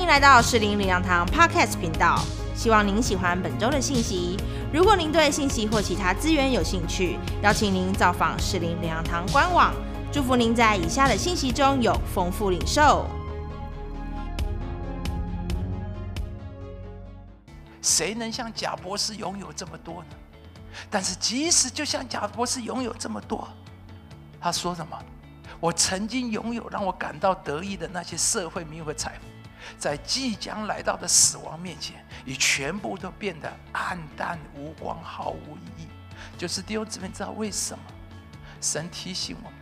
欢迎来到适龄领养堂 Podcast 频道，希望您喜欢本周的信息。如果您对信息或其他资源有兴趣，邀请您造访适龄领养堂官网。祝福您在以下的信息中有丰富领受。谁能像贾博士拥有这么多呢？但是即使就像贾博士拥有这么多，他说什么？我曾经拥有让我感到得意的那些社会名和财富，在即将来到的死亡面前，已全部都变得黯淡无光，毫无意义。就是弟兄姊妹知道为什么？神提醒我们，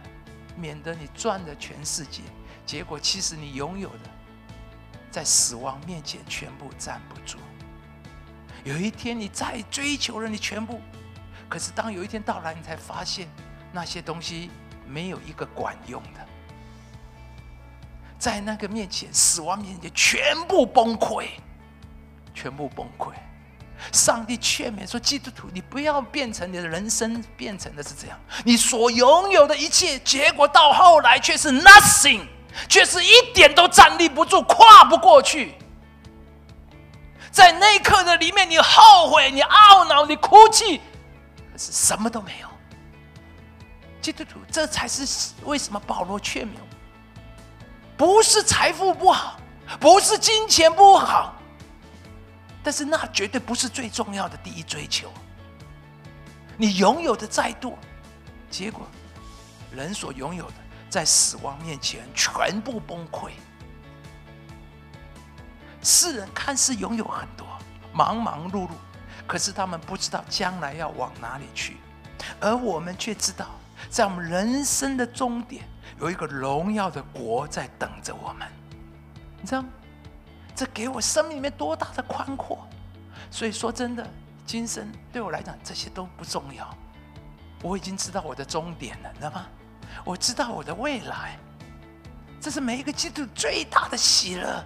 免得你赚了全世界，结果其实你拥有的，在死亡面前全部站不住。有一天你再追求了你全部，可是当有一天到来，你才发现那些东西没有一个管用的，在那个面前，死亡面前全部崩溃，全部崩溃。上帝劝勉说：“基督徒，你不要变成你的人生变成的是这样，你所拥有的一切，结果到后来却是 nothing，却是一点都站立不住，跨不过去。”在那一刻的里面，你后悔，你懊恼，你哭泣，可是什么都没有。基督徒，这才是为什么保罗劝勉，不是财富不好，不是金钱不好，但是那绝对不是最重要的第一追求。你拥有的再多，结果人所拥有的，在死亡面前全部崩溃。世人看似拥有很多，忙忙碌碌，可是他们不知道将来要往哪里去，而我们却知道，在我们人生的终点，有一个荣耀的国在等着我们。你知道吗？这给我生命里面多大的宽阔！所以说真的，今生对我来讲，这些都不重要。我已经知道我的终点了，你知道吗？我知道我的未来，这是每一个基督最大的喜乐。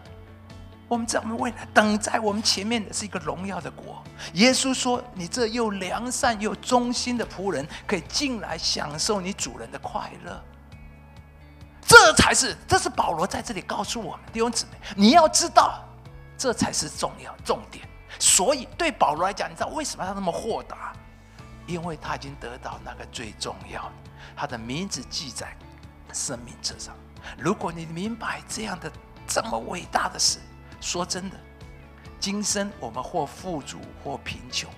我们在我们未来等在我们前面的是一个荣耀的国。耶稣说：“你这又良善又忠心的仆人，可以进来享受你主人的快乐。”这才是，这是保罗在这里告诉我们弟兄姊妹，你要知道，这才是重要重点。所以对保罗来讲，你知道为什么他那么豁达？因为他已经得到那个最重要的，他的名字记在生命册上。如果你明白这样的这么伟大的事，说真的，今生我们或富足或贫穷，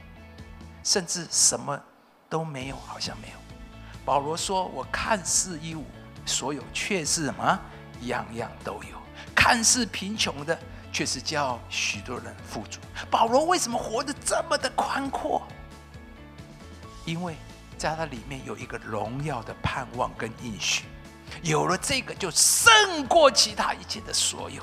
甚至什么都没有，好像没有。保罗说：“我看似一无所有，却是什么？样样都有。看似贫穷的，却是叫许多人富足。”保罗为什么活得这么的宽阔？因为在他里面有一个荣耀的盼望跟应许，有了这个，就胜过其他一切的所有。